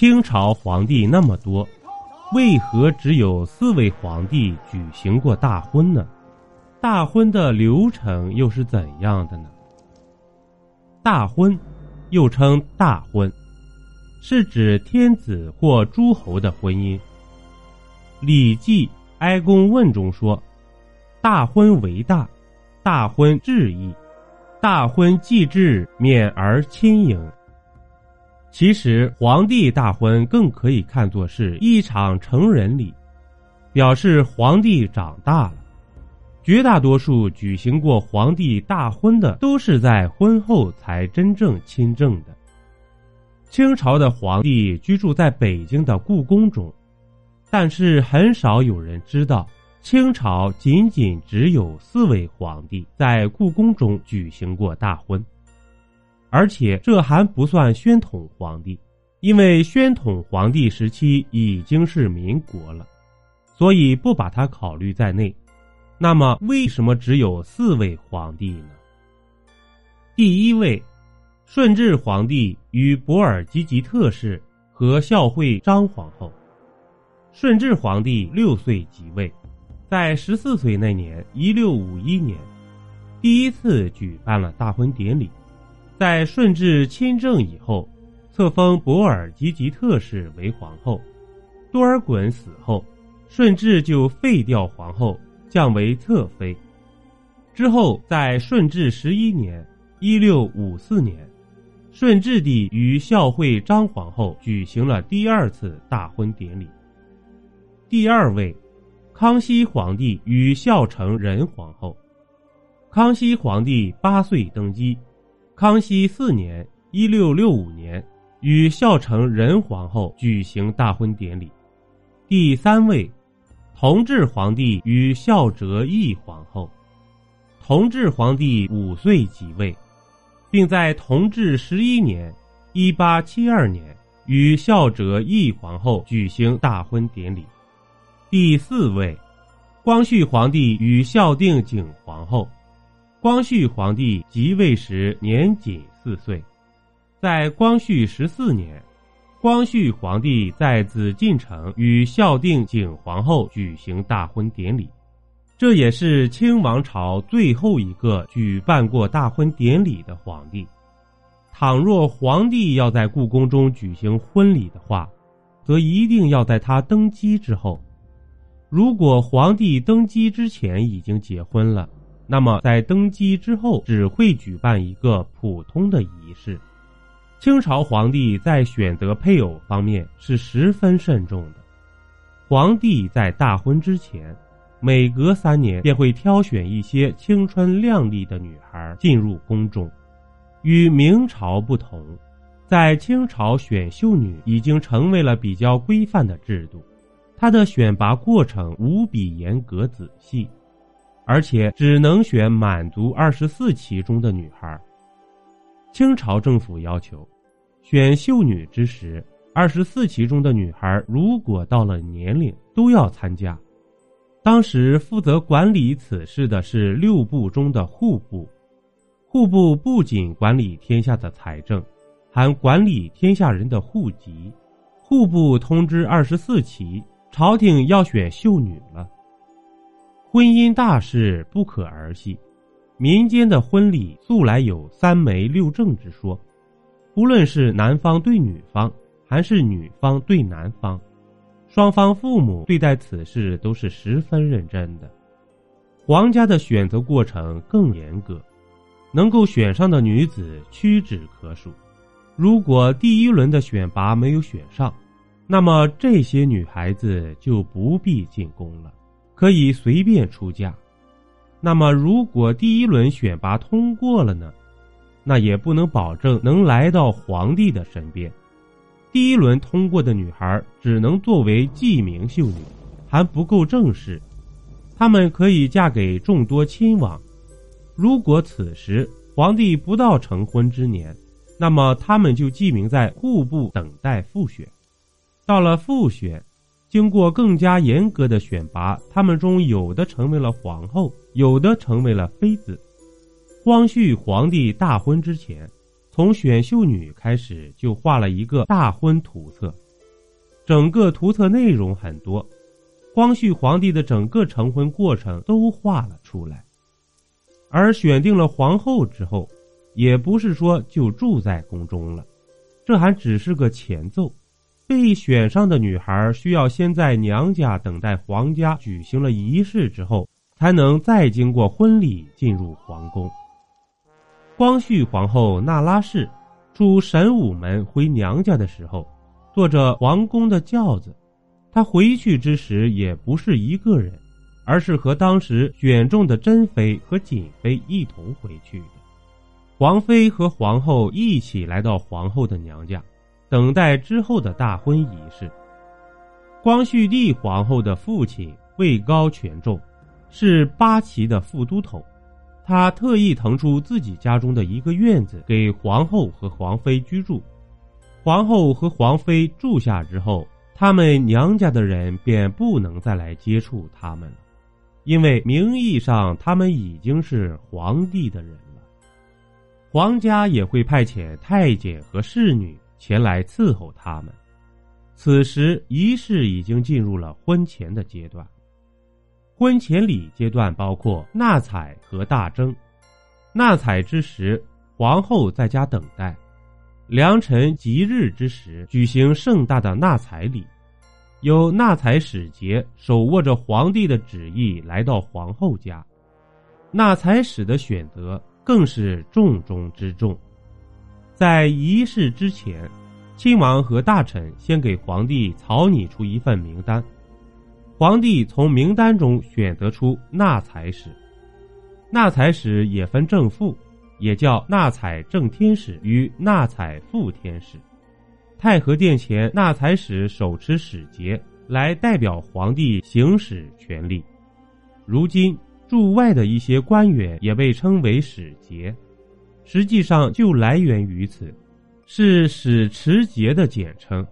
清朝皇帝那么多，为何只有四位皇帝举行过大婚呢？大婚的流程又是怎样的呢？大婚，又称大婚，是指天子或诸侯的婚姻。《礼记·哀公问》中说：“大婚为大，大婚至义，大婚既至，免而亲迎。”其实，皇帝大婚更可以看作是一场成人礼，表示皇帝长大了。绝大多数举行过皇帝大婚的，都是在婚后才真正亲政的。清朝的皇帝居住在北京的故宫中，但是很少有人知道，清朝仅仅只有四位皇帝在故宫中举行过大婚。而且这还不算宣统皇帝，因为宣统皇帝时期已经是民国了，所以不把他考虑在内。那么，为什么只有四位皇帝呢？第一位，顺治皇帝与博尔济吉特氏和孝惠张皇后。顺治皇帝六岁即位，在十四岁那年（一六五一年），第一次举办了大婚典礼。在顺治亲政以后，册封博尔济吉特氏为皇后。多尔衮死后，顺治就废掉皇后，降为侧妃。之后，在顺治十一年（一六五四年），顺治帝与孝惠张皇后举行了第二次大婚典礼。第二位，康熙皇帝与孝成仁皇后。康熙皇帝八岁登基。康熙四年（一六六五年），与孝成仁皇后举行大婚典礼。第三位，同治皇帝与孝哲义皇后。同治皇帝五岁即位，并在同治十一年（一八七二年）与孝哲义皇后举行大婚典礼。第四位，光绪皇帝与孝定景皇后。光绪皇帝即位时年仅四岁，在光绪十四年，光绪皇帝在紫禁城与孝定景皇后举行大婚典礼，这也是清王朝最后一个举办过大婚典礼的皇帝。倘若皇帝要在故宫中举行婚礼的话，则一定要在他登基之后。如果皇帝登基之前已经结婚了，那么，在登基之后，只会举办一个普通的仪式。清朝皇帝在选择配偶方面是十分慎重的。皇帝在大婚之前，每隔三年便会挑选一些青春靓丽的女孩进入宫中。与明朝不同，在清朝选秀女已经成为了比较规范的制度，它的选拔过程无比严格仔细。而且只能选满族二十四旗中的女孩。清朝政府要求，选秀女之时，二十四旗中的女孩如果到了年龄，都要参加。当时负责管理此事的是六部中的户部，户部不仅管理天下的财政，还管理天下人的户籍。户部通知二十四旗，朝廷要选秀女了。婚姻大事不可儿戏，民间的婚礼素来有三媒六证之说，不论是男方对女方，还是女方对男方，双方父母对待此事都是十分认真的。皇家的选择过程更严格，能够选上的女子屈指可数。如果第一轮的选拔没有选上，那么这些女孩子就不必进宫了。可以随便出嫁，那么如果第一轮选拔通过了呢？那也不能保证能来到皇帝的身边。第一轮通过的女孩只能作为记名秀女，还不够正式。她们可以嫁给众多亲王。如果此时皇帝不到成婚之年，那么他们就记名在户部等待复选。到了复选。经过更加严格的选拔，他们中有的成为了皇后，有的成为了妃子。光绪皇帝大婚之前，从选秀女开始就画了一个大婚图册，整个图册内容很多，光绪皇帝的整个成婚过程都画了出来。而选定了皇后之后，也不是说就住在宫中了，这还只是个前奏。被选上的女孩需要先在娘家等待皇家举行了仪式之后，才能再经过婚礼进入皇宫。光绪皇后那拉氏出神武门回娘家的时候，坐着皇宫的轿子，她回去之时也不是一个人，而是和当时选中的珍妃和瑾妃一同回去的。皇妃和皇后一起来到皇后的娘家。等待之后的大婚仪式。光绪帝皇后的父亲位高权重，是八旗的副都统，他特意腾出自己家中的一个院子给皇后和皇妃居住。皇后和皇妃住下之后，他们娘家的人便不能再来接触他们了，因为名义上他们已经是皇帝的人了。皇家也会派遣太监和侍女。前来伺候他们。此时仪式已经进入了婚前的阶段。婚前礼阶段包括纳采和大征。纳采之时，皇后在家等待；良辰吉日之时，举行盛大的纳采礼，有纳采使节手握着皇帝的旨意来到皇后家。纳采使的选择更是重中之重。在仪式之前，亲王和大臣先给皇帝草拟出一份名单，皇帝从名单中选择出纳采使。纳采使也分正副，也叫纳采正天使与纳采副天使。太和殿前，纳采使手持使节来代表皇帝行使权力。如今驻外的一些官员也被称为使节。实际上就来源于此，是使持节的简称，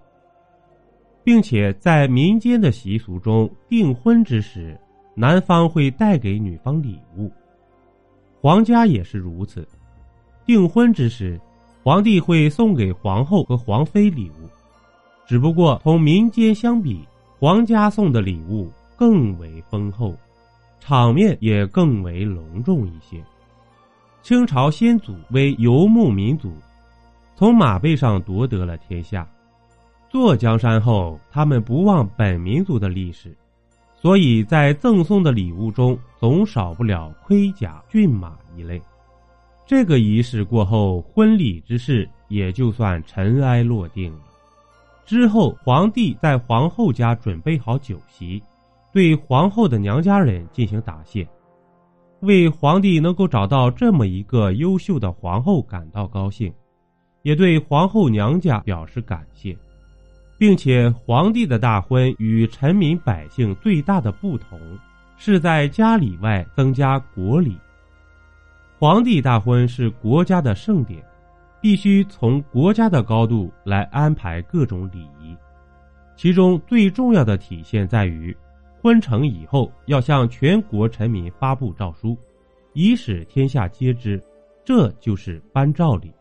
并且在民间的习俗中，订婚之时，男方会带给女方礼物，皇家也是如此。订婚之时，皇帝会送给皇后和皇妃礼物，只不过同民间相比，皇家送的礼物更为丰厚，场面也更为隆重一些。清朝先祖为游牧民族，从马背上夺得了天下。坐江山后，他们不忘本民族的历史，所以在赠送的礼物中总少不了盔甲、骏马一类。这个仪式过后，婚礼之事也就算尘埃落定了。之后，皇帝在皇后家准备好酒席，对皇后的娘家人进行答谢。为皇帝能够找到这么一个优秀的皇后感到高兴，也对皇后娘家表示感谢，并且皇帝的大婚与臣民百姓最大的不同，是在家里外增加国礼。皇帝大婚是国家的盛典，必须从国家的高度来安排各种礼仪，其中最重要的体现在于。婚成以后，要向全国臣民发布诏书，以使天下皆知，这就是颁诏礼。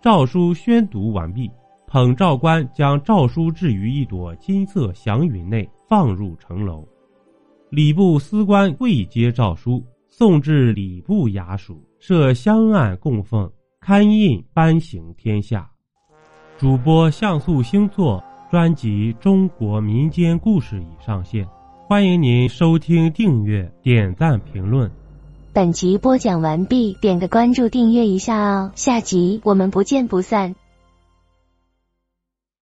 诏书宣读完毕，捧诏官将诏书置于一朵金色祥云内，放入城楼。礼部司官跪接诏书，送至礼部衙署，设香案供奉，刊印颁行天下。主播像素星座。专辑《中国民间故事》已上线，欢迎您收听、订阅、点赞、评论。本集播讲完毕，点个关注，订阅一下哦，下集我们不见不散。